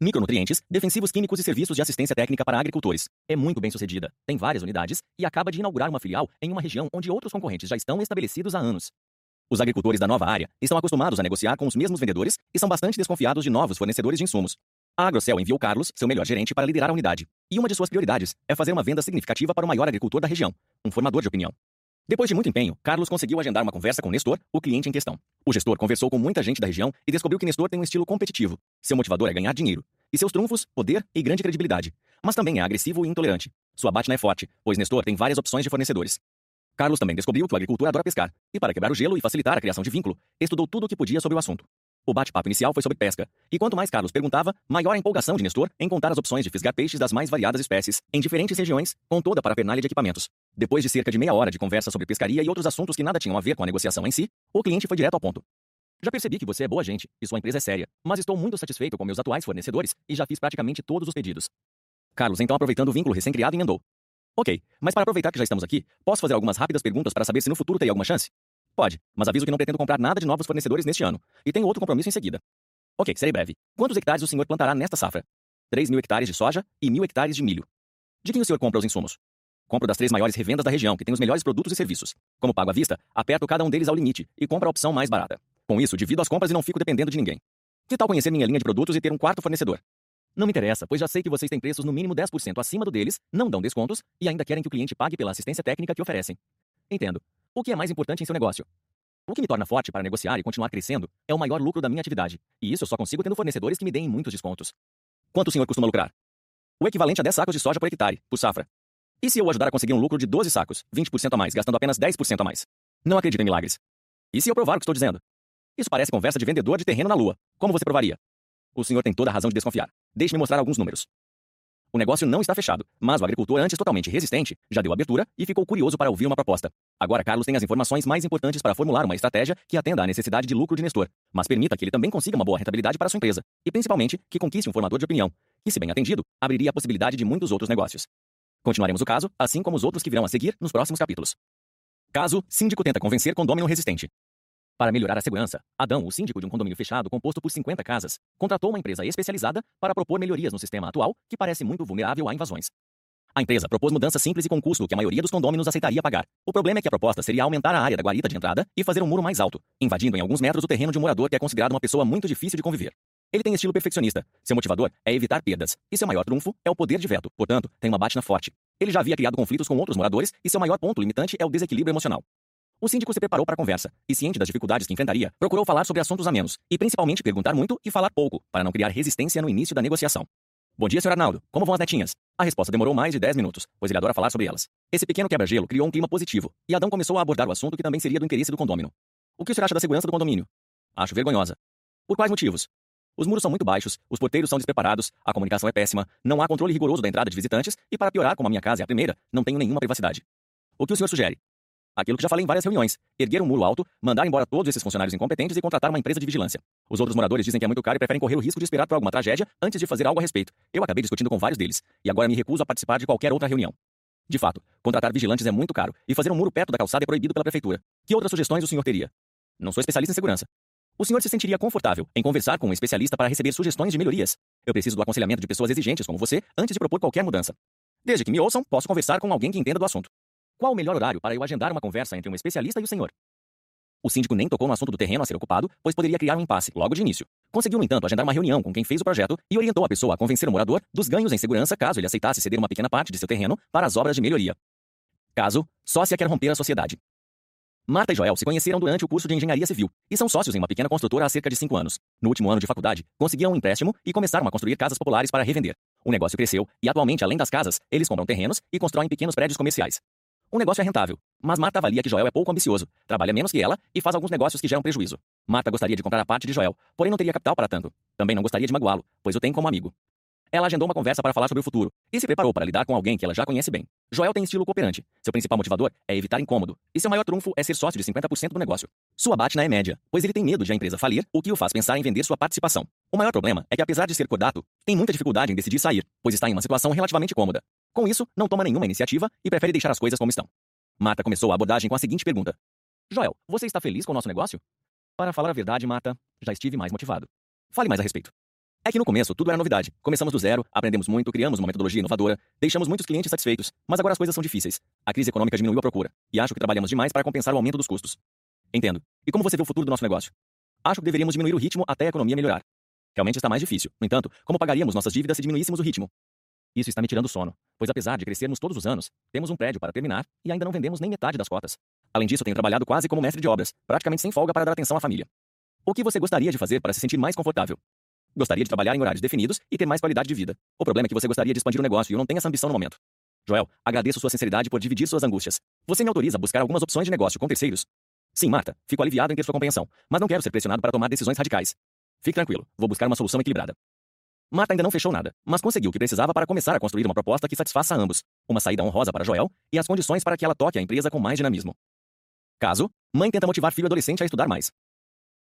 Micronutrientes, defensivos químicos e serviços de assistência técnica para agricultores. É muito bem sucedida, tem várias unidades e acaba de inaugurar uma filial em uma região onde outros concorrentes já estão estabelecidos há anos. Os agricultores da nova área estão acostumados a negociar com os mesmos vendedores e são bastante desconfiados de novos fornecedores de insumos. A Agrocel enviou Carlos, seu melhor gerente, para liderar a unidade. E uma de suas prioridades é fazer uma venda significativa para o maior agricultor da região, um formador de opinião. Depois de muito empenho, Carlos conseguiu agendar uma conversa com Nestor, o cliente em questão. O gestor conversou com muita gente da região e descobriu que Nestor tem um estilo competitivo. Seu motivador é ganhar dinheiro. E seus trunfos, poder e grande credibilidade. Mas também é agressivo e intolerante. Sua bátena é forte, pois Nestor tem várias opções de fornecedores. Carlos também descobriu que o agricultor adora pescar, e para quebrar o gelo e facilitar a criação de vínculo, estudou tudo o que podia sobre o assunto. O bate-papo inicial foi sobre pesca, e quanto mais Carlos perguntava, maior a empolgação de Nestor em contar as opções de fisgar peixes das mais variadas espécies, em diferentes regiões, com toda a parafernália de equipamentos. Depois de cerca de meia hora de conversa sobre pescaria e outros assuntos que nada tinham a ver com a negociação em si, o cliente foi direto ao ponto. Já percebi que você é boa gente e sua empresa é séria, mas estou muito satisfeito com meus atuais fornecedores e já fiz praticamente todos os pedidos. Carlos, então aproveitando o vínculo recém-criado, emendou. Ok, mas para aproveitar que já estamos aqui, posso fazer algumas rápidas perguntas para saber se no futuro teria alguma chance? Pode, mas aviso que não pretendo comprar nada de novos fornecedores neste ano, e tenho outro compromisso em seguida. Ok, serei breve. Quantos hectares o senhor plantará nesta safra? 3 mil hectares de soja e mil hectares de milho. De quem o senhor compra os insumos? Compro das três maiores revendas da região, que têm os melhores produtos e serviços. Como pago à vista, aperto cada um deles ao limite e compro a opção mais barata. Com isso, divido as compras e não fico dependendo de ninguém. Que tal conhecer minha linha de produtos e ter um quarto fornecedor? Não me interessa, pois já sei que vocês têm preços no mínimo 10% acima do deles, não dão descontos e ainda querem que o cliente pague pela assistência técnica que oferecem. Entendo. O que é mais importante em seu negócio? O que me torna forte para negociar e continuar crescendo é o maior lucro da minha atividade, e isso eu só consigo tendo fornecedores que me deem muitos descontos. Quanto o senhor costuma lucrar? O equivalente a 10 sacos de soja por hectare, por safra. E se eu ajudar a conseguir um lucro de 12 sacos, 20% a mais, gastando apenas 10% a mais? Não acredito em milagres. E se eu provar o que estou dizendo? Isso parece conversa de vendedor de terreno na lua. Como você provaria? O senhor tem toda a razão de desconfiar. Deixe-me mostrar alguns números. O negócio não está fechado, mas o agricultor, antes totalmente resistente, já deu abertura e ficou curioso para ouvir uma proposta. Agora Carlos tem as informações mais importantes para formular uma estratégia que atenda à necessidade de lucro de Nestor, mas permita que ele também consiga uma boa rentabilidade para sua empresa, e principalmente que conquiste um formador de opinião, que, se bem atendido, abriria a possibilidade de muitos outros negócios. Continuaremos o caso, assim como os outros que virão a seguir nos próximos capítulos. Caso, síndico tenta convencer condômino resistente. Para melhorar a segurança, Adão, o síndico de um condomínio fechado composto por 50 casas, contratou uma empresa especializada para propor melhorias no sistema atual, que parece muito vulnerável a invasões. A empresa propôs mudanças simples e com custo que a maioria dos condôminos aceitaria pagar. O problema é que a proposta seria aumentar a área da guarita de entrada e fazer um muro mais alto, invadindo em alguns metros o terreno de um morador que é considerado uma pessoa muito difícil de conviver. Ele tem estilo perfeccionista. Seu motivador é evitar perdas. E seu maior trunfo é o poder de veto. Portanto, tem uma batina forte. Ele já havia criado conflitos com outros moradores e seu maior ponto limitante é o desequilíbrio emocional. O síndico se preparou para a conversa e, ciente das dificuldades que enfrentaria, procurou falar sobre assuntos amenos e, principalmente, perguntar muito e falar pouco, para não criar resistência no início da negociação. Bom dia, Sr. Arnaldo. Como vão as netinhas? A resposta demorou mais de 10 minutos, pois ele adora falar sobre elas. Esse pequeno quebra-gelo criou um clima positivo, e Adão começou a abordar o assunto que também seria do interesse do condômino. O que o senhor acha da segurança do condomínio? Acho vergonhosa. Por quais motivos? Os muros são muito baixos, os porteiros são despreparados, a comunicação é péssima, não há controle rigoroso da entrada de visitantes e, para piorar, como a minha casa é a primeira, não tenho nenhuma privacidade. O que o senhor sugere? Aquilo que já falei em várias reuniões. Erguer um muro alto, mandar embora todos esses funcionários incompetentes e contratar uma empresa de vigilância. Os outros moradores dizem que é muito caro e preferem correr o risco de esperar por alguma tragédia antes de fazer algo a respeito. Eu acabei discutindo com vários deles, e agora me recuso a participar de qualquer outra reunião. De fato, contratar vigilantes é muito caro, e fazer um muro perto da calçada é proibido pela prefeitura. Que outras sugestões o senhor teria? Não sou especialista em segurança. O senhor se sentiria confortável em conversar com um especialista para receber sugestões de melhorias? Eu preciso do aconselhamento de pessoas exigentes como você antes de propor qualquer mudança. Desde que me ouçam, posso conversar com alguém que entenda do assunto. Qual o melhor horário para eu agendar uma conversa entre um especialista e o senhor? O síndico nem tocou no assunto do terreno a ser ocupado, pois poderia criar um impasse logo de início. Conseguiu, no entanto, agendar uma reunião com quem fez o projeto e orientou a pessoa a convencer o morador dos ganhos em segurança caso ele aceitasse ceder uma pequena parte de seu terreno para as obras de melhoria. Caso, sócia quer romper a sociedade. Marta e Joel se conheceram durante o curso de engenharia civil e são sócios em uma pequena construtora há cerca de cinco anos. No último ano de faculdade, conseguiram um empréstimo e começaram a construir casas populares para revender. O negócio cresceu e, atualmente, além das casas, eles compram terrenos e constroem pequenos prédios comerciais. O negócio é rentável, mas Marta avalia que Joel é pouco ambicioso, trabalha menos que ela e faz alguns negócios que geram prejuízo. Marta gostaria de comprar a parte de Joel, porém não teria capital para tanto. Também não gostaria de magoá-lo, pois o tem como amigo. Ela agendou uma conversa para falar sobre o futuro e se preparou para lidar com alguém que ela já conhece bem. Joel tem estilo cooperante. Seu principal motivador é evitar incômodo, e seu maior trunfo é ser sócio de 50% do negócio. Sua batina é média, pois ele tem medo de a empresa falir, o que o faz pensar em vender sua participação. O maior problema é que, apesar de ser cordato, tem muita dificuldade em decidir sair, pois está em uma situação relativamente cômoda. Com isso, não toma nenhuma iniciativa e prefere deixar as coisas como estão. Marta começou a abordagem com a seguinte pergunta: Joel, você está feliz com o nosso negócio? Para falar a verdade, Marta, já estive mais motivado. Fale mais a respeito. É que no começo tudo era novidade. Começamos do zero, aprendemos muito, criamos uma metodologia inovadora, deixamos muitos clientes satisfeitos, mas agora as coisas são difíceis. A crise econômica diminuiu a procura, e acho que trabalhamos demais para compensar o aumento dos custos. Entendo. E como você vê o futuro do nosso negócio? Acho que deveríamos diminuir o ritmo até a economia melhorar. Realmente está mais difícil. No entanto, como pagaríamos nossas dívidas se diminuíssemos o ritmo? Isso está me tirando sono, pois apesar de crescermos todos os anos, temos um prédio para terminar e ainda não vendemos nem metade das cotas. Além disso, tenho trabalhado quase como mestre de obras, praticamente sem folga para dar atenção à família. O que você gostaria de fazer para se sentir mais confortável? Gostaria de trabalhar em horários definidos e ter mais qualidade de vida. O problema é que você gostaria de expandir o negócio e eu não tenho essa ambição no momento. Joel, agradeço sua sinceridade por dividir suas angústias. Você me autoriza a buscar algumas opções de negócio com terceiros? Sim, Marta, fico aliviado em ter sua compreensão, mas não quero ser pressionado para tomar decisões radicais. Fique tranquilo, vou buscar uma solução equilibrada. Marta ainda não fechou nada, mas conseguiu o que precisava para começar a construir uma proposta que satisfaça a ambos, uma saída honrosa para Joel e as condições para que ela toque a empresa com mais dinamismo. Caso, mãe tenta motivar filho adolescente a estudar mais.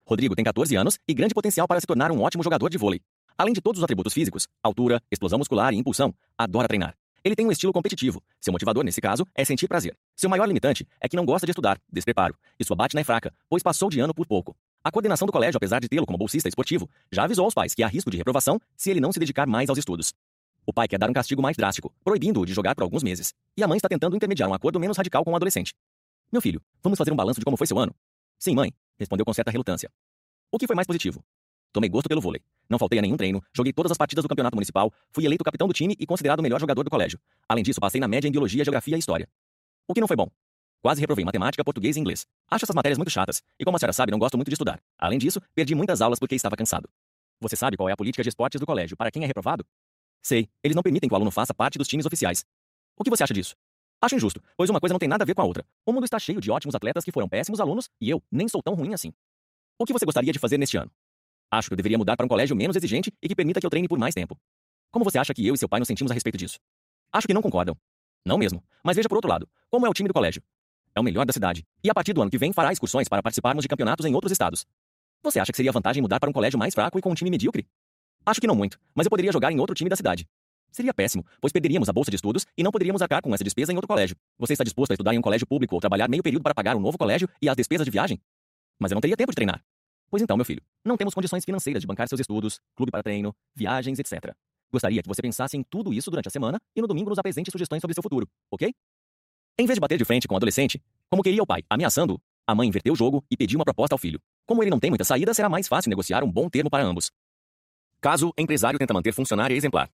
Rodrigo tem 14 anos e grande potencial para se tornar um ótimo jogador de vôlei. Além de todos os atributos físicos, altura, explosão muscular e impulsão, adora treinar. Ele tem um estilo competitivo. Seu motivador, nesse caso, é sentir prazer. Seu maior limitante é que não gosta de estudar, despreparo, e sua batna é fraca, pois passou de ano por pouco. A coordenação do colégio, apesar de tê-lo como bolsista esportivo, já avisou aos pais que há risco de reprovação se ele não se dedicar mais aos estudos. O pai quer dar um castigo mais drástico, proibindo-o de jogar por alguns meses. E a mãe está tentando intermediar um acordo menos radical com o adolescente. Meu filho, vamos fazer um balanço de como foi seu ano? Sim, mãe, respondeu com certa relutância. O que foi mais positivo? Tomei gosto pelo vôlei. Não faltei a nenhum treino, joguei todas as partidas do campeonato municipal, fui eleito capitão do time e considerado o melhor jogador do colégio. Além disso, passei na média em biologia, geografia e história. O que não foi bom? Quase reprovei matemática, português e inglês. Acho essas matérias muito chatas, e como a senhora sabe, não gosto muito de estudar. Além disso, perdi muitas aulas porque estava cansado. Você sabe qual é a política de esportes do colégio para quem é reprovado? Sei, eles não permitem que o aluno faça parte dos times oficiais. O que você acha disso? Acho injusto, pois uma coisa não tem nada a ver com a outra. O mundo está cheio de ótimos atletas que foram péssimos alunos, e eu nem sou tão ruim assim. O que você gostaria de fazer neste ano? Acho que eu deveria mudar para um colégio menos exigente e que permita que eu treine por mais tempo. Como você acha que eu e seu pai nos sentimos a respeito disso? Acho que não concordam. Não mesmo. Mas veja por outro lado, como é o time do colégio? É o melhor da cidade. E a partir do ano que vem fará excursões para participarmos de campeonatos em outros estados. Você acha que seria vantagem mudar para um colégio mais fraco e com um time medíocre? Acho que não muito, mas eu poderia jogar em outro time da cidade. Seria péssimo, pois perderíamos a bolsa de estudos e não poderíamos arcar com essa despesa em outro colégio. Você está disposto a estudar em um colégio público ou trabalhar meio período para pagar um novo colégio e as despesas de viagem? Mas eu não teria tempo de treinar. Pois então, meu filho, não temos condições financeiras de bancar seus estudos, clube para treino, viagens, etc. Gostaria que você pensasse em tudo isso durante a semana e no domingo nos apresente sugestões sobre seu futuro, ok? Em vez de bater de frente com o adolescente, como queria o pai, ameaçando-o, a mãe inverteu o jogo e pediu uma proposta ao filho. Como ele não tem muita saída, será mais fácil negociar um bom termo para ambos. Caso empresário tenta manter funcionária exemplar.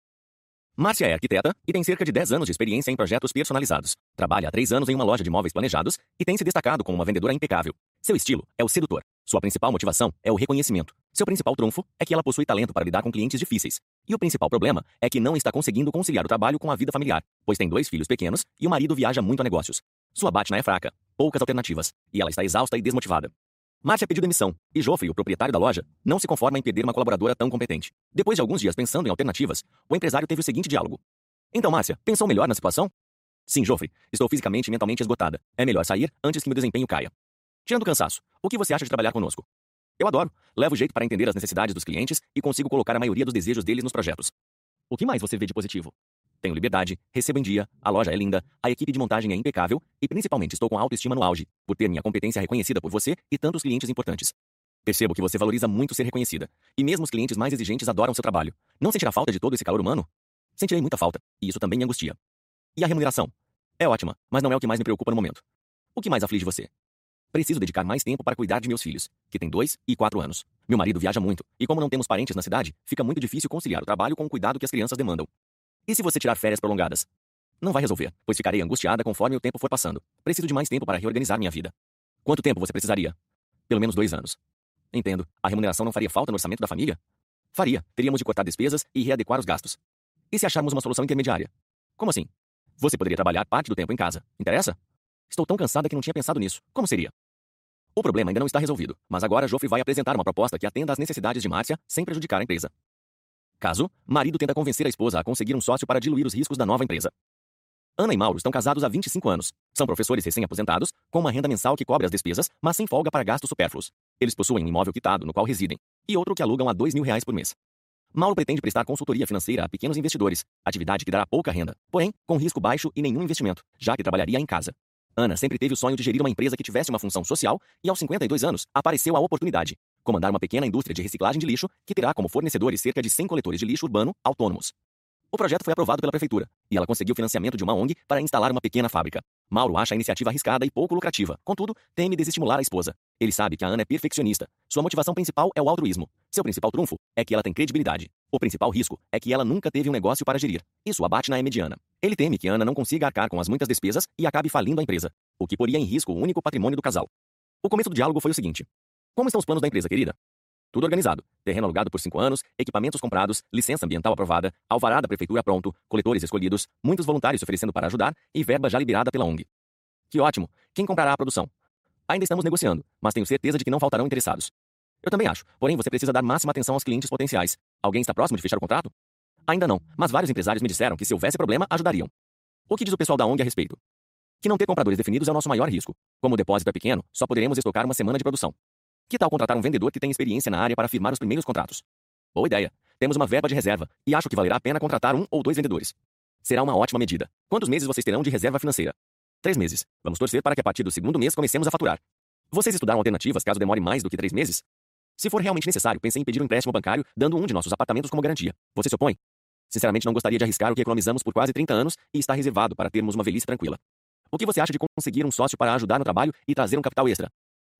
Márcia é arquiteta e tem cerca de 10 anos de experiência em projetos personalizados. Trabalha há 3 anos em uma loja de móveis planejados e tem se destacado como uma vendedora impecável. Seu estilo é o sedutor. Sua principal motivação é o reconhecimento. Seu principal trunfo é que ela possui talento para lidar com clientes difíceis. E o principal problema é que não está conseguindo conciliar o trabalho com a vida familiar, pois tem dois filhos pequenos e o marido viaja muito a negócios. Sua batna é fraca, poucas alternativas, e ela está exausta e desmotivada. Márcia pediu demissão, e Joffrey, o proprietário da loja, não se conforma em perder uma colaboradora tão competente. Depois de alguns dias pensando em alternativas, o empresário teve o seguinte diálogo. Então, Márcia, pensou melhor na situação? Sim, Joffrey, estou fisicamente e mentalmente esgotada. É melhor sair antes que meu desempenho caia. Tirando o cansaço, o que você acha de trabalhar conosco? Eu adoro. Levo jeito para entender as necessidades dos clientes e consigo colocar a maioria dos desejos deles nos projetos. O que mais você vê de positivo? Tenho liberdade, recebo em dia, a loja é linda, a equipe de montagem é impecável e principalmente estou com autoestima no auge, por ter minha competência reconhecida por você e tantos clientes importantes. Percebo que você valoriza muito ser reconhecida, e mesmo os clientes mais exigentes adoram seu trabalho. Não sentirá falta de todo esse calor humano? Sentirei muita falta, e isso também me angustia. E a remuneração? É ótima, mas não é o que mais me preocupa no momento. O que mais aflige você? Preciso dedicar mais tempo para cuidar de meus filhos, que têm dois e quatro anos. Meu marido viaja muito, e como não temos parentes na cidade, fica muito difícil conciliar o trabalho com o cuidado que as crianças demandam. E se você tirar férias prolongadas? Não vai resolver, pois ficarei angustiada conforme o tempo for passando. Preciso de mais tempo para reorganizar minha vida. Quanto tempo você precisaria? Pelo menos dois anos. Entendo. A remuneração não faria falta no orçamento da família? Faria. Teríamos de cortar despesas e readequar os gastos. E se acharmos uma solução intermediária? Como assim? Você poderia trabalhar parte do tempo em casa. Interessa? Estou tão cansada que não tinha pensado nisso. Como seria? O problema ainda não está resolvido, mas agora Joffrey vai apresentar uma proposta que atenda às necessidades de Márcia sem prejudicar a empresa. Caso, marido tenta convencer a esposa a conseguir um sócio para diluir os riscos da nova empresa. Ana e Mauro estão casados há 25 anos. São professores recém-aposentados, com uma renda mensal que cobre as despesas, mas sem folga para gastos supérfluos. Eles possuem um imóvel quitado no qual residem, e outro que alugam a 2 mil reais por mês. Mauro pretende prestar consultoria financeira a pequenos investidores, atividade que dará pouca renda, porém, com risco baixo e nenhum investimento, já que trabalharia em casa. Ana sempre teve o sonho de gerir uma empresa que tivesse uma função social e, aos 52 anos, apareceu a oportunidade. comandar uma pequena indústria de reciclagem de lixo que terá como fornecedores cerca de 100 coletores de lixo urbano autônomos. O projeto foi aprovado pela prefeitura e ela conseguiu financiamento de uma ONG para instalar uma pequena fábrica. Mauro acha a iniciativa arriscada e pouco lucrativa, contudo, teme desestimular a esposa. Ele sabe que a Ana é perfeccionista. Sua motivação principal é o altruísmo. Seu principal trunfo é que ela tem credibilidade. O principal risco é que ela nunca teve um negócio para gerir. Isso abate na mediana. Ele teme que Ana não consiga arcar com as muitas despesas e acabe falindo a empresa, o que poria em risco o único patrimônio do casal. O começo do diálogo foi o seguinte: Como estão os planos da empresa, querida? Tudo organizado. Terreno alugado por cinco anos, equipamentos comprados, licença ambiental aprovada, alvará da prefeitura pronto, coletores escolhidos, muitos voluntários oferecendo para ajudar e verba já liberada pela ONG. Que ótimo! Quem comprará a produção? Ainda estamos negociando, mas tenho certeza de que não faltarão interessados. Eu também acho, porém você precisa dar máxima atenção aos clientes potenciais. Alguém está próximo de fechar o contrato? Ainda não, mas vários empresários me disseram que se houvesse problema, ajudariam. O que diz o pessoal da ONG a respeito? Que não ter compradores definidos é o nosso maior risco. Como o depósito é pequeno, só poderemos estocar uma semana de produção. Que tal contratar um vendedor que tem experiência na área para firmar os primeiros contratos? Boa ideia. Temos uma verba de reserva e acho que valerá a pena contratar um ou dois vendedores. Será uma ótima medida. Quantos meses vocês terão de reserva financeira? Três meses. Vamos torcer para que a partir do segundo mês comecemos a faturar. Vocês estudaram alternativas caso demore mais do que três meses? Se for realmente necessário, pensei em pedir um empréstimo bancário, dando um de nossos apartamentos como garantia. Você se opõe? Sinceramente, não gostaria de arriscar o que economizamos por quase 30 anos e está reservado para termos uma velhice tranquila. O que você acha de conseguir um sócio para ajudar no trabalho e trazer um capital extra?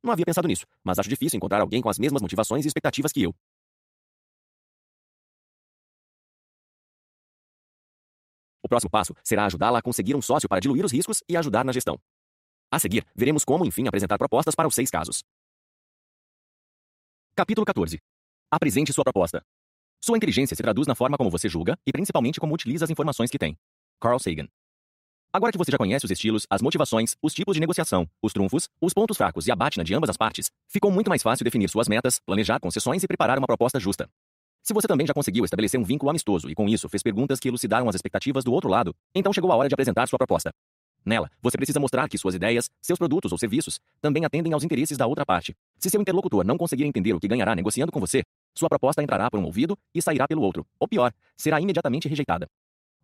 Não havia pensado nisso, mas acho difícil encontrar alguém com as mesmas motivações e expectativas que eu. O próximo passo será ajudá-la a conseguir um sócio para diluir os riscos e ajudar na gestão. A seguir, veremos como, enfim, apresentar propostas para os seis casos. Capítulo 14. Apresente sua proposta. Sua inteligência se traduz na forma como você julga e principalmente como utiliza as informações que tem. Carl Sagan. Agora que você já conhece os estilos, as motivações, os tipos de negociação, os trunfos, os pontos fracos e a batina de ambas as partes, ficou muito mais fácil definir suas metas, planejar concessões e preparar uma proposta justa. Se você também já conseguiu estabelecer um vínculo amistoso e com isso fez perguntas que elucidaram as expectativas do outro lado, então chegou a hora de apresentar sua proposta. Nela, você precisa mostrar que suas ideias, seus produtos ou serviços também atendem aos interesses da outra parte. Se seu interlocutor não conseguir entender o que ganhará negociando com você, sua proposta entrará por um ouvido e sairá pelo outro, ou pior, será imediatamente rejeitada.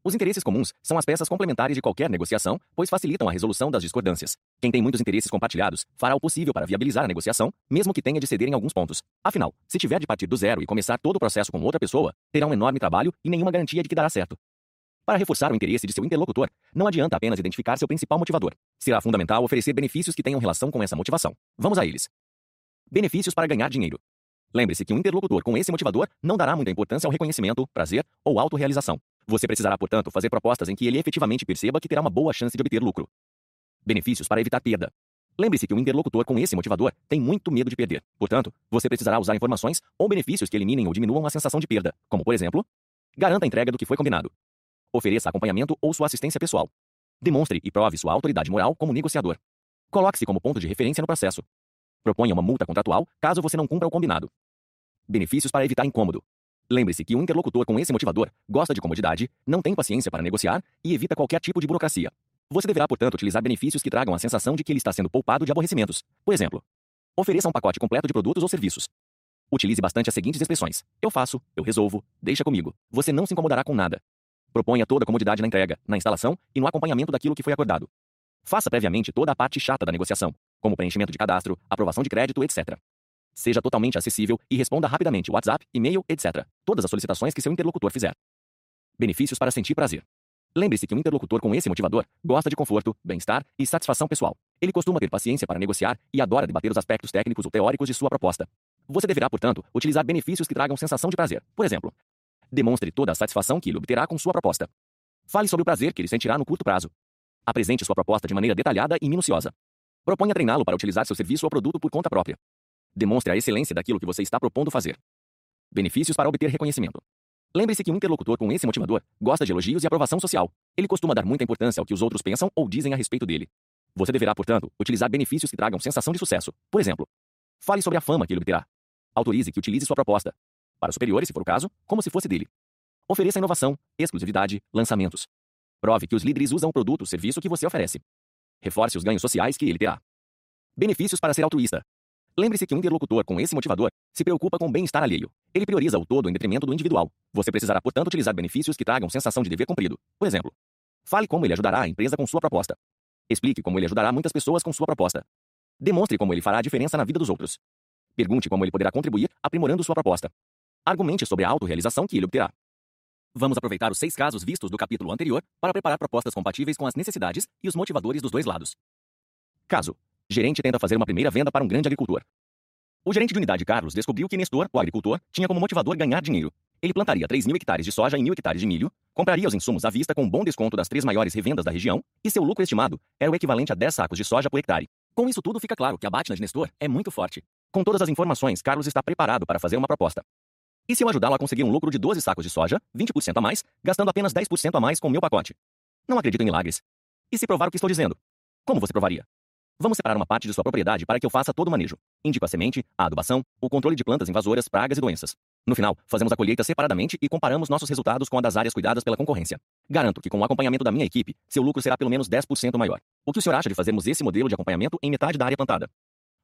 Os interesses comuns são as peças complementares de qualquer negociação, pois facilitam a resolução das discordâncias. Quem tem muitos interesses compartilhados fará o possível para viabilizar a negociação, mesmo que tenha de ceder em alguns pontos. Afinal, se tiver de partir do zero e começar todo o processo com outra pessoa, terá um enorme trabalho e nenhuma garantia de que dará certo. Para reforçar o interesse de seu interlocutor, não adianta apenas identificar seu principal motivador. Será fundamental oferecer benefícios que tenham relação com essa motivação. Vamos a eles. Benefícios para ganhar dinheiro. Lembre-se que um interlocutor com esse motivador não dará muita importância ao reconhecimento, prazer ou autorrealização. Você precisará, portanto, fazer propostas em que ele efetivamente perceba que terá uma boa chance de obter lucro. Benefícios para evitar perda. Lembre-se que o interlocutor com esse motivador tem muito medo de perder. Portanto, você precisará usar informações ou benefícios que eliminem ou diminuam a sensação de perda, como, por exemplo, garanta a entrega do que foi combinado. Ofereça acompanhamento ou sua assistência pessoal. Demonstre e prove sua autoridade moral como negociador. Coloque-se como ponto de referência no processo. Proponha uma multa contratual caso você não cumpra o combinado. Benefícios para evitar incômodo. Lembre-se que um interlocutor com esse motivador gosta de comodidade, não tem paciência para negociar e evita qualquer tipo de burocracia. Você deverá, portanto, utilizar benefícios que tragam a sensação de que ele está sendo poupado de aborrecimentos. Por exemplo, ofereça um pacote completo de produtos ou serviços. Utilize bastante as seguintes expressões: Eu faço, eu resolvo, deixa comigo. Você não se incomodará com nada. Proponha toda a comodidade na entrega, na instalação e no acompanhamento daquilo que foi acordado. Faça previamente toda a parte chata da negociação, como preenchimento de cadastro, aprovação de crédito, etc. Seja totalmente acessível e responda rapidamente WhatsApp, e-mail, etc. Todas as solicitações que seu interlocutor fizer. Benefícios para sentir prazer. Lembre-se que um interlocutor com esse motivador gosta de conforto, bem-estar e satisfação pessoal. Ele costuma ter paciência para negociar e adora debater os aspectos técnicos ou teóricos de sua proposta. Você deverá, portanto, utilizar benefícios que tragam sensação de prazer. Por exemplo, demonstre toda a satisfação que ele obterá com sua proposta. Fale sobre o prazer que ele sentirá no curto prazo. Apresente sua proposta de maneira detalhada e minuciosa. Proponha treiná-lo para utilizar seu serviço ou produto por conta própria. Demonstre a excelência daquilo que você está propondo fazer. Benefícios para obter reconhecimento. Lembre-se que um interlocutor com esse motivador gosta de elogios e aprovação social. Ele costuma dar muita importância ao que os outros pensam ou dizem a respeito dele. Você deverá, portanto, utilizar benefícios que tragam sensação de sucesso. Por exemplo, fale sobre a fama que ele obterá. Autorize que utilize sua proposta. Para superiores, se for o caso, como se fosse dele. Ofereça inovação, exclusividade, lançamentos. Prove que os líderes usam o produto ou serviço que você oferece. Reforce os ganhos sociais que ele terá. Benefícios para ser altruísta. Lembre-se que um interlocutor com esse motivador se preocupa com o bem-estar alheio. Ele prioriza o todo em detrimento do individual. Você precisará, portanto, utilizar benefícios que tragam sensação de dever cumprido. Por exemplo, fale como ele ajudará a empresa com sua proposta. Explique como ele ajudará muitas pessoas com sua proposta. Demonstre como ele fará a diferença na vida dos outros. Pergunte como ele poderá contribuir aprimorando sua proposta. Argumente sobre a autorrealização que ele obterá. Vamos aproveitar os seis casos vistos do capítulo anterior para preparar propostas compatíveis com as necessidades e os motivadores dos dois lados. Caso: Gerente tenta fazer uma primeira venda para um grande agricultor. O gerente de unidade Carlos descobriu que Nestor, o agricultor, tinha como motivador ganhar dinheiro. Ele plantaria 3 mil hectares de soja e mil hectares de milho, compraria os insumos à vista com um bom desconto das três maiores revendas da região, e seu lucro estimado era o equivalente a 10 sacos de soja por hectare. Com isso tudo, fica claro que a Batna de Nestor é muito forte. Com todas as informações, Carlos está preparado para fazer uma proposta. E se eu ajudá-lo a conseguir um lucro de 12 sacos de soja, 20% a mais, gastando apenas 10% a mais com meu pacote? Não acredito em milagres. E se provar o que estou dizendo? Como você provaria? Vamos separar uma parte de sua propriedade para que eu faça todo o manejo. Indico a semente, a adubação, o controle de plantas invasoras, pragas e doenças. No final, fazemos a colheita separadamente e comparamos nossos resultados com a das áreas cuidadas pela concorrência. Garanto que com o acompanhamento da minha equipe, seu lucro será pelo menos 10% maior. O que o senhor acha de fazermos esse modelo de acompanhamento em metade da área plantada?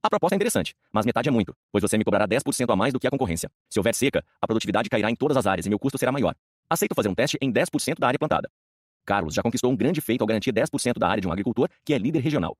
A proposta é interessante, mas metade é muito, pois você me cobrará 10% a mais do que a concorrência. Se houver seca, a produtividade cairá em todas as áreas e meu custo será maior. Aceito fazer um teste em 10% da área plantada. Carlos já conquistou um grande feito ao garantir 10% da área de um agricultor que é líder regional.